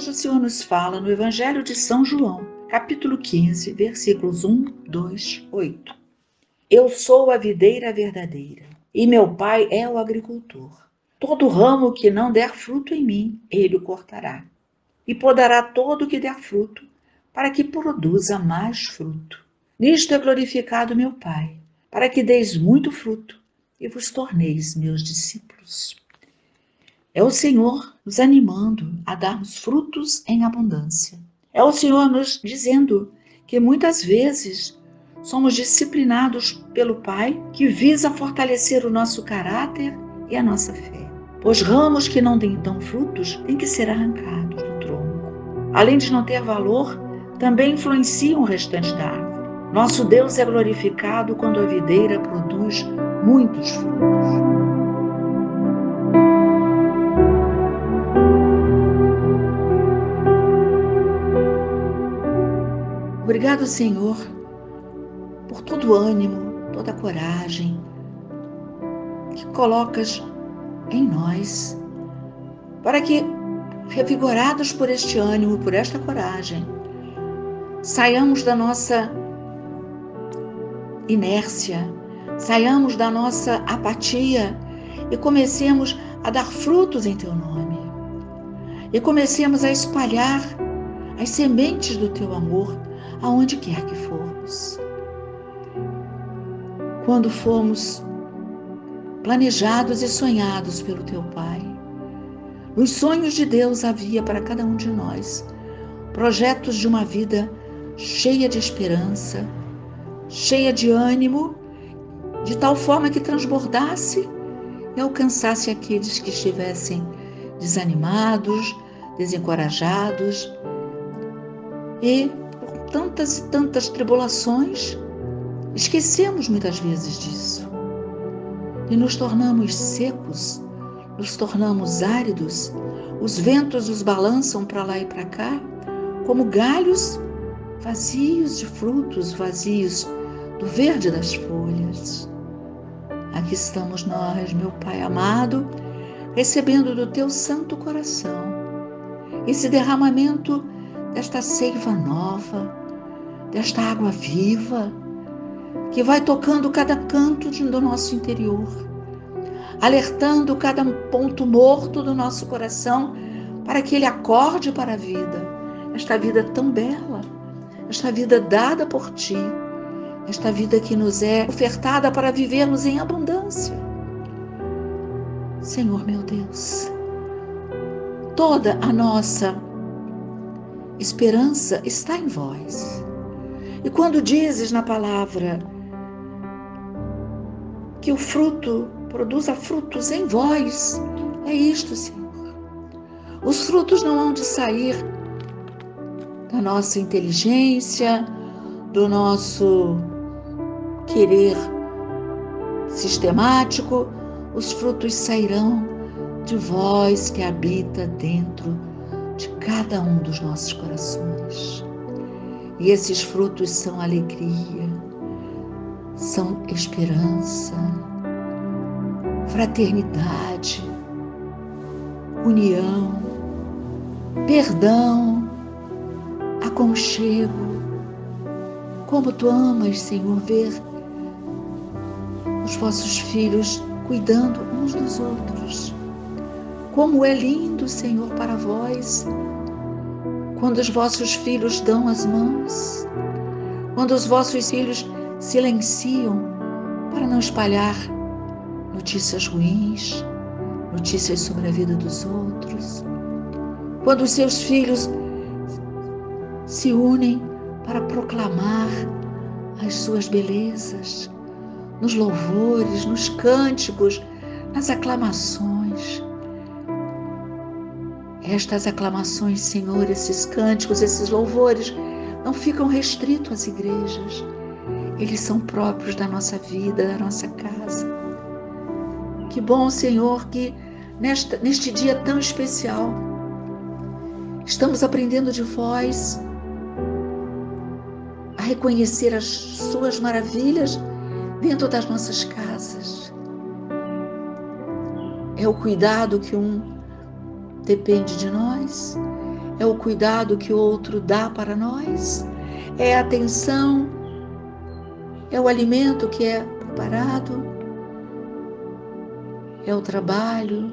Hoje o Senhor nos fala no Evangelho de São João, capítulo 15, versículos 1, 2, 8. Eu sou a videira verdadeira, e meu pai é o agricultor. Todo ramo que não der fruto em mim, ele o cortará, e podará todo que der fruto, para que produza mais fruto. Nisto é glorificado meu Pai, para que deis muito fruto e vos torneis meus discípulos. É o Senhor nos animando a darmos frutos em abundância. É o Senhor nos dizendo que muitas vezes somos disciplinados pelo Pai, que visa fortalecer o nosso caráter e a nossa fé. Pois ramos que não dão frutos têm que ser arrancados do tronco. Além de não ter valor, também influenciam o restante da árvore. Nosso Deus é glorificado quando a videira produz muitos frutos. Obrigado, Senhor, por todo o ânimo, toda a coragem que colocas em nós, para que, revigorados por este ânimo, por esta coragem, saiamos da nossa inércia, saiamos da nossa apatia e comecemos a dar frutos em teu nome. E comecemos a espalhar as sementes do teu amor aonde quer que formos. Quando fomos planejados e sonhados pelo teu Pai, nos sonhos de Deus havia para cada um de nós projetos de uma vida cheia de esperança, cheia de ânimo, de tal forma que transbordasse e alcançasse aqueles que estivessem desanimados, desencorajados e tantas e tantas tribulações, esquecemos muitas vezes disso e nos tornamos secos, nos tornamos áridos, os ventos nos balançam para lá e para cá, como galhos vazios de frutos, vazios do verde das folhas. Aqui estamos nós, meu Pai amado, recebendo do teu santo coração esse derramamento desta seiva nova, desta água viva que vai tocando cada canto do nosso interior, alertando cada ponto morto do nosso coração para que ele acorde para a vida, esta vida tão bela, esta vida dada por ti, esta vida que nos é ofertada para vivermos em abundância. Senhor meu Deus, toda a nossa esperança está em vós. E quando dizes na palavra que o fruto produza frutos em vós, é isto, Senhor. Os frutos não hão de sair da nossa inteligência, do nosso querer sistemático, os frutos sairão de vós que habita dentro de cada um dos nossos corações. E esses frutos são alegria, são esperança, fraternidade, união, perdão, aconchego. Como tu amas, Senhor, ver os vossos filhos cuidando uns dos outros. Como é lindo, Senhor, para vós quando os vossos filhos dão as mãos, quando os vossos filhos silenciam para não espalhar notícias ruins, notícias sobre a vida dos outros, quando os seus filhos se unem para proclamar as suas belezas, nos louvores, nos cânticos, nas aclamações estas aclamações, Senhor, esses cânticos, esses louvores, não ficam restritos às igrejas. Eles são próprios da nossa vida, da nossa casa. Que bom, Senhor, que nesta, neste dia tão especial estamos aprendendo de vós a reconhecer as suas maravilhas dentro das nossas casas. É o cuidado que um depende de nós, É o cuidado que o outro dá para nós? É a atenção? É o alimento que é preparado? É o trabalho?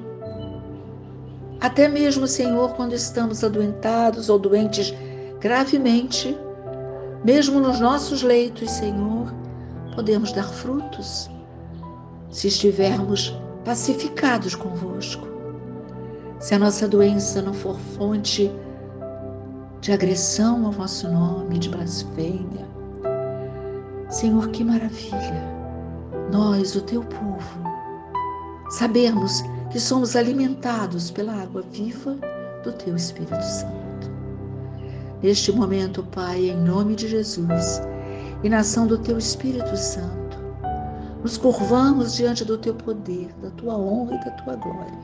Até mesmo, Senhor, quando estamos adoentados ou doentes gravemente, mesmo nos nossos leitos, Senhor, podemos dar frutos se estivermos pacificados convosco. Se a nossa doença não for fonte de agressão ao vosso nome, de blasfêmia. Senhor, que maravilha! Nós, o teu povo, sabermos que somos alimentados pela água viva do teu Espírito Santo. Neste momento, Pai, em nome de Jesus e na ação do teu Espírito Santo, nos curvamos diante do teu poder, da tua honra e da tua glória,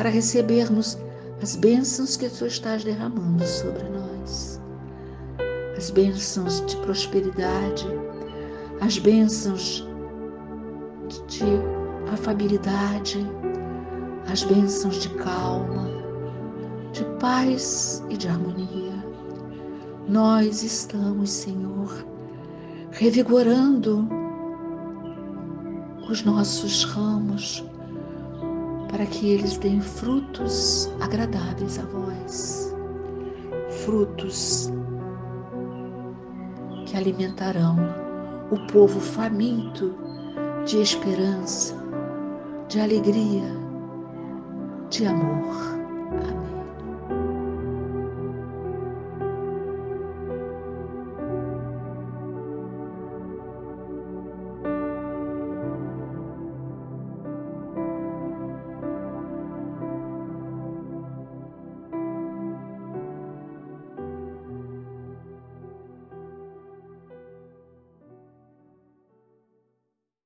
para recebermos as bênçãos que tu estás derramando sobre nós, as bênçãos de prosperidade, as bênçãos de afabilidade, as bênçãos de calma, de paz e de harmonia. Nós estamos, Senhor, revigorando os nossos ramos para que eles deem frutos agradáveis a vós, frutos que alimentarão o povo faminto de esperança, de alegria, de amor.